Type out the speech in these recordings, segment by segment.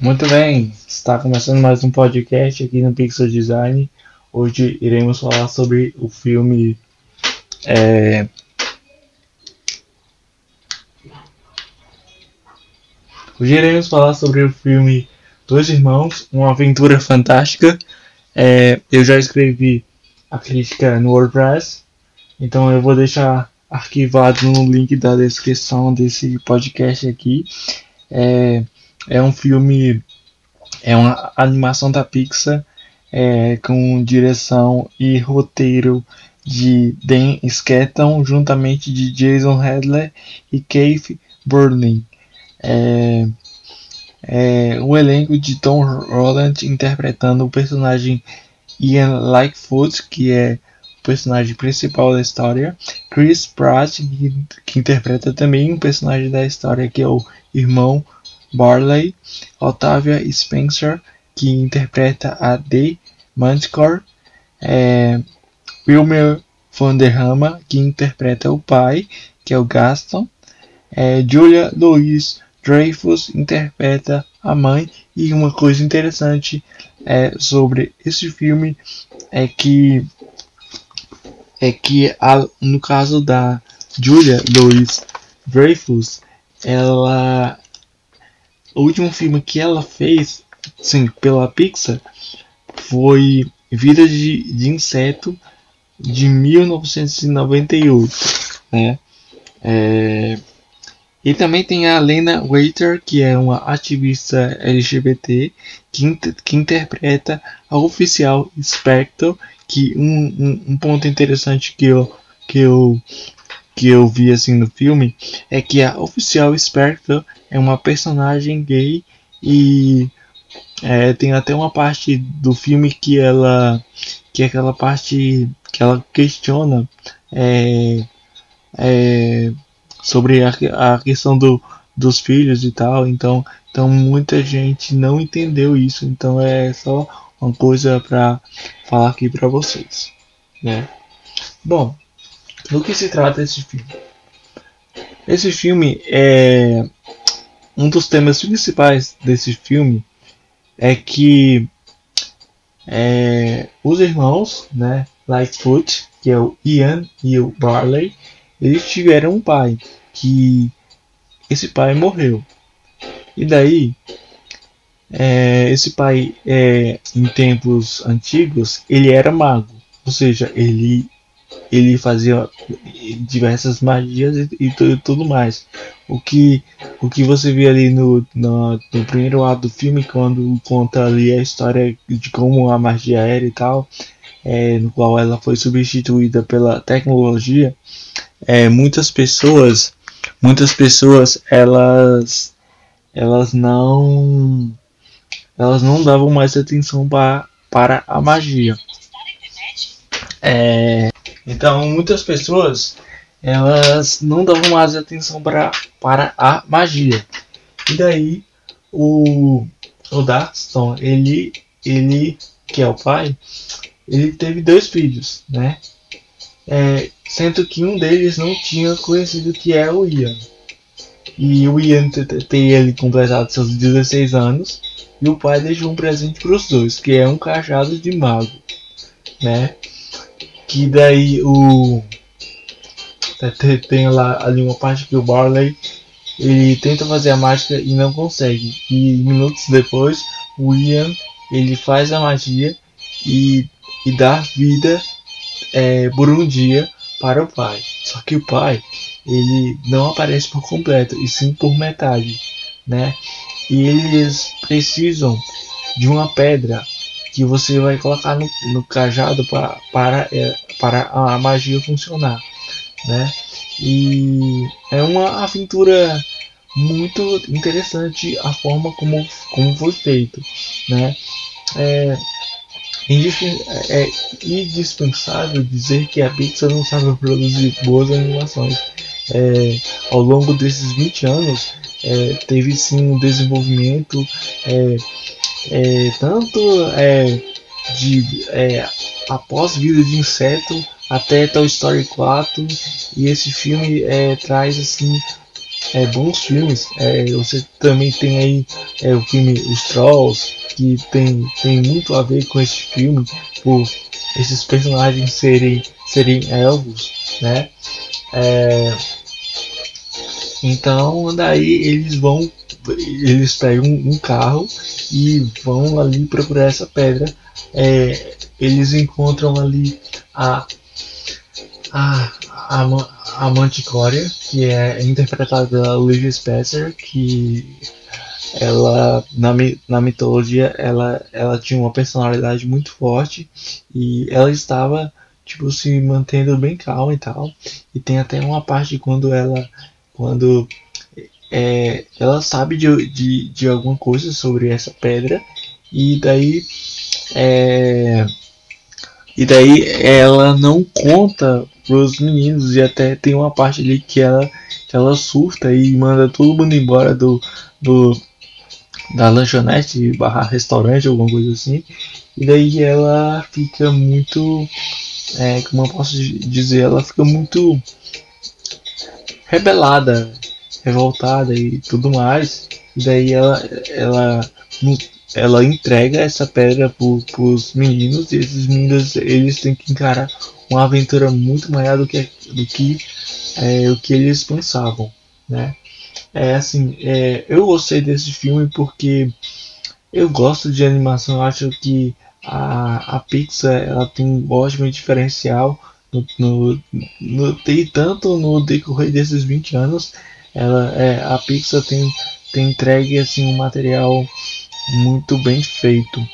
Muito bem, está começando mais um podcast aqui no Pixel Design. Hoje iremos falar sobre o filme. É... Hoje iremos falar sobre o filme Dois Irmãos, uma aventura fantástica. É... Eu já escrevi a crítica no WordPress, então eu vou deixar arquivado no link da descrição desse podcast aqui. É é um filme, é uma animação da Pixar é, com direção e roteiro de Dan Skeleton, juntamente de Jason Hadley e Keith Burling. É, é, o elenco de Tom Holland interpretando o personagem Ian Lightfoot, que é o personagem principal da história, Chris Pratt, que, que interpreta também um personagem da história, que é o irmão Barley, Octavia Spencer, que interpreta a D. Manticore, é, Wilmer Vanderhama, que interpreta o pai, que é o Gaston, é, Julia Louise Dreyfus interpreta a mãe, e uma coisa interessante é, sobre esse filme é que é que a, no caso da Julia Louise Dreyfus, ela o último filme que ela fez, sim, pela Pixar, foi Vida de, de Inseto de 1998, né? É, e também tem a Lena Waiter, que é uma ativista LGBT, que, inter, que interpreta a oficial Spectre, que um, um, um ponto interessante que eu, que eu que eu vi assim no filme é que a oficial Spectre é uma personagem gay e é, tem até uma parte do filme que ela que é aquela parte que ela questiona é, é, sobre a, a questão do, dos filhos e tal. Então então muita gente não entendeu isso. Então é só uma coisa para falar aqui para vocês né? Bom do que se trata esse filme? Esse filme é um dos temas principais desse filme é que é, os irmãos, né, Lightfoot, que é o Ian e o Barley, eles tiveram um pai que esse pai morreu. E daí, é, esse pai, é, em tempos antigos, ele era mago, ou seja, ele ele fazia diversas magias e, e, tudo mais. O que, o que você vê ali no, no, no, primeiro ato do filme, quando conta ali a história de como a magia era e tal, é, no qual ela foi substituída pela tecnologia, é, muitas pessoas, muitas pessoas, elas, elas não, elas não davam mais atenção para, para a magia. É, então, muitas pessoas elas não davam mais atenção pra, para a magia. E daí o, o Darkston, ele, ele, que é o pai, ele teve dois filhos, né? É, sendo que um deles não tinha conhecido que é o Ian. E o Ian tem ele completado seus 16 anos e o pai deixou um presente para os dois, que é um cajado de mago, né? Que daí o. Tem lá ali uma parte que o Barley ele tenta fazer a mágica e não consegue. E minutos depois, o Ian ele faz a magia e, e dá vida é, por um dia para o pai. Só que o pai ele não aparece por completo e sim por metade, né? E eles precisam de uma pedra que você vai colocar no, no cajado pra, para, é, para a magia funcionar, né? E é uma aventura muito interessante a forma como, como foi feito, né? É, é indispensável dizer que a Pixar não sabe produzir boas animações. É, ao longo desses 20 anos, é, teve sim um desenvolvimento é, é, tanto é, de é, após vida de inseto até Toy Story 4 e esse filme é, traz assim é, bons filmes. É, você também tem aí é, o filme Os Trolls, que tem, tem muito a ver com esse filme, por esses personagens serem, serem elfos, né? É, então daí eles vão, eles pegam um carro e vão ali procurar essa pedra. É, eles encontram ali a a, a, a Manticória, que é interpretada pela Liv Spencer, que ela na, na mitologia ela, ela tinha uma personalidade muito forte e ela estava tipo se mantendo bem calma e tal e tem até uma parte quando ela quando é, ela sabe de, de, de alguma coisa sobre essa pedra e daí é, e daí ela não conta pros meninos e até tem uma parte ali que ela que ela surta e manda todo mundo embora do, do da lanchonete barra restaurante alguma coisa assim. E daí ela fica muito é, como eu posso dizer ela fica muito rebelada revoltada e tudo mais e daí ela ela ela entrega essa pedra para os meninos e esses meninos eles têm que encarar uma aventura muito maior do que, do que é, o que eles pensavam, né? É assim, é, eu gostei desse filme porque eu gosto de animação, eu acho que a, a Pixar ela tem um ótimo diferencial no, no, no, tem tanto no decorrer desses 20 anos, ela, é, a Pixar tem, tem entregue assim, um material muito bem feito.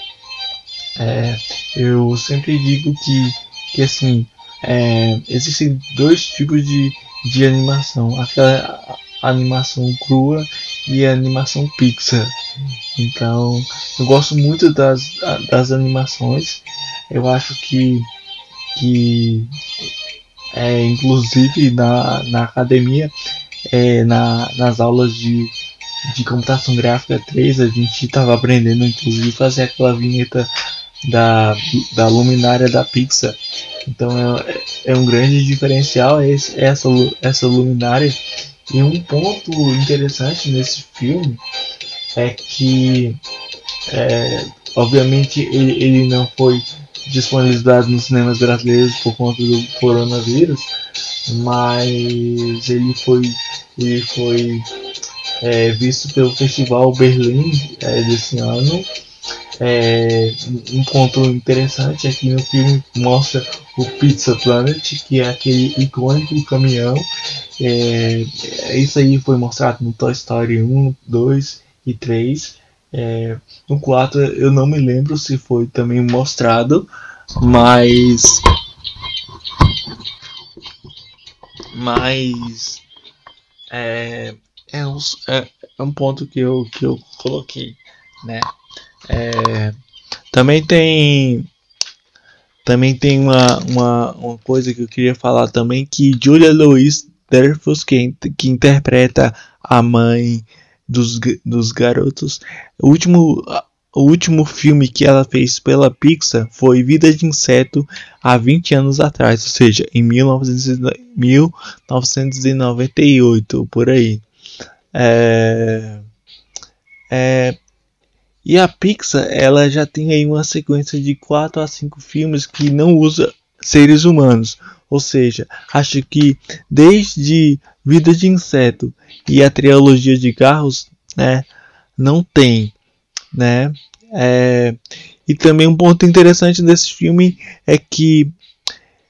É, eu sempre digo que, que assim, é, existem dois tipos de, de animação, aquela animação crua e a animação Pixar. Então, eu gosto muito das, das animações. Eu acho que, que é, inclusive na, na academia, é, na, nas aulas de, de computação gráfica 3, a gente estava aprendendo inclusive fazer aquela vinheta da, da luminária da Pixar. Então é, é um grande diferencial esse, essa, essa luminária. E um ponto interessante nesse filme é que, é, obviamente, ele, ele não foi disponibilizado nos cinemas brasileiros por conta do coronavírus, mas ele foi, ele foi é, visto pelo Festival Berlim é, desse ano. É, um ponto interessante aqui no filme mostra o Pizza Planet, que é aquele icônico caminhão. É, isso aí foi mostrado no Toy Story 1, 2 e 3. É, no 4 eu não me lembro se foi também mostrado, mas. Mas. É, é, um, é, é um ponto que eu, que eu coloquei, né? É, também tem também tem uma, uma, uma coisa que eu queria falar também que Julia Louis Dreyfus que, que interpreta a mãe dos, dos garotos o último o último filme que ela fez pela Pixar foi Vida de Inseto há 20 anos atrás, ou seja, em 1998, por aí. É, é, e a Pixar, ela já tem aí uma sequência de 4 a 5 filmes que não usa seres humanos. Ou seja, acho que desde Vida de Inseto e a trilogia de carros, né, não tem, né? É, e também um ponto interessante desse filme é que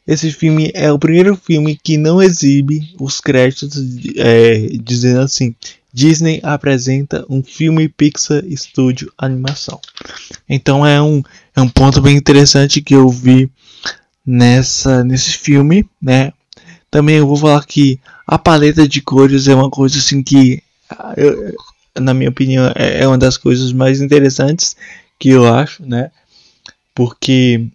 esse filme é o primeiro filme que não exibe os créditos é, dizendo assim Disney apresenta um filme Pixar Studio Animação. Então é um, é um ponto bem interessante que eu vi nessa nesse filme, né? Também eu vou falar que a paleta de cores é uma coisa assim que eu, na minha opinião é, é uma das coisas mais interessantes que eu acho, né? Porque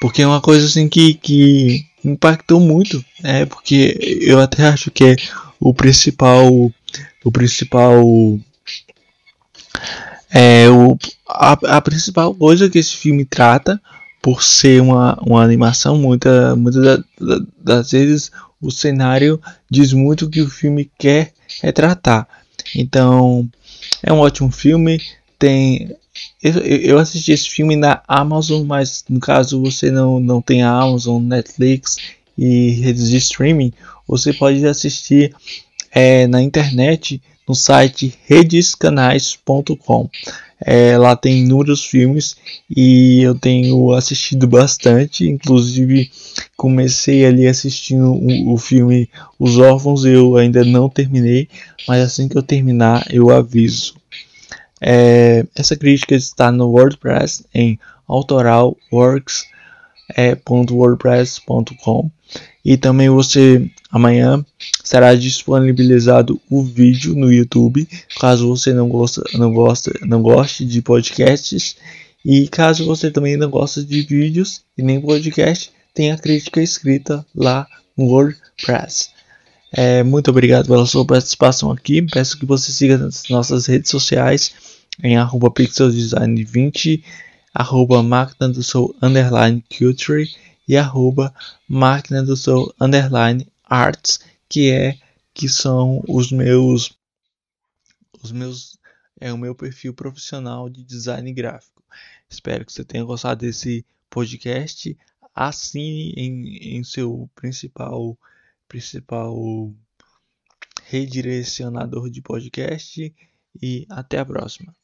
porque é uma coisa assim que, que impactou muito, né? Porque eu até acho que é o principal o principal é o a, a principal coisa que esse filme trata por ser uma, uma animação muita muitas das vezes o cenário diz muito o que o filme quer retratar. Então, é um ótimo filme. Tem eu, eu assisti esse filme na Amazon, mas no caso você não, não tem a Amazon, Netflix e redes de streaming, você pode assistir é, na internet no site redescanais.com. É, lá tem inúmeros filmes e eu tenho assistido bastante. Inclusive, comecei ali assistindo o, o filme Os Órfãos. Eu ainda não terminei, mas assim que eu terminar, eu aviso. É, essa crítica está no WordPress em autoralworks.wordpress.com e também você amanhã será disponibilizado o vídeo no YouTube, caso você não gosta, não gosta, não goste de podcasts e caso você também não goste de vídeos e nem podcast, tem a crítica escrita lá no WordPress. É, muito obrigado pela sua participação aqui. Peço que você siga nas nossas redes sociais em arroba pixeldesign20, arroba máquina do seu underline culture e arroba máquina do seu underline arts, que é que são os meus os meus é o meu perfil profissional de design gráfico. Espero que você tenha gostado desse podcast. Assine em, em seu principal principal redirecionador de podcast e até a próxima.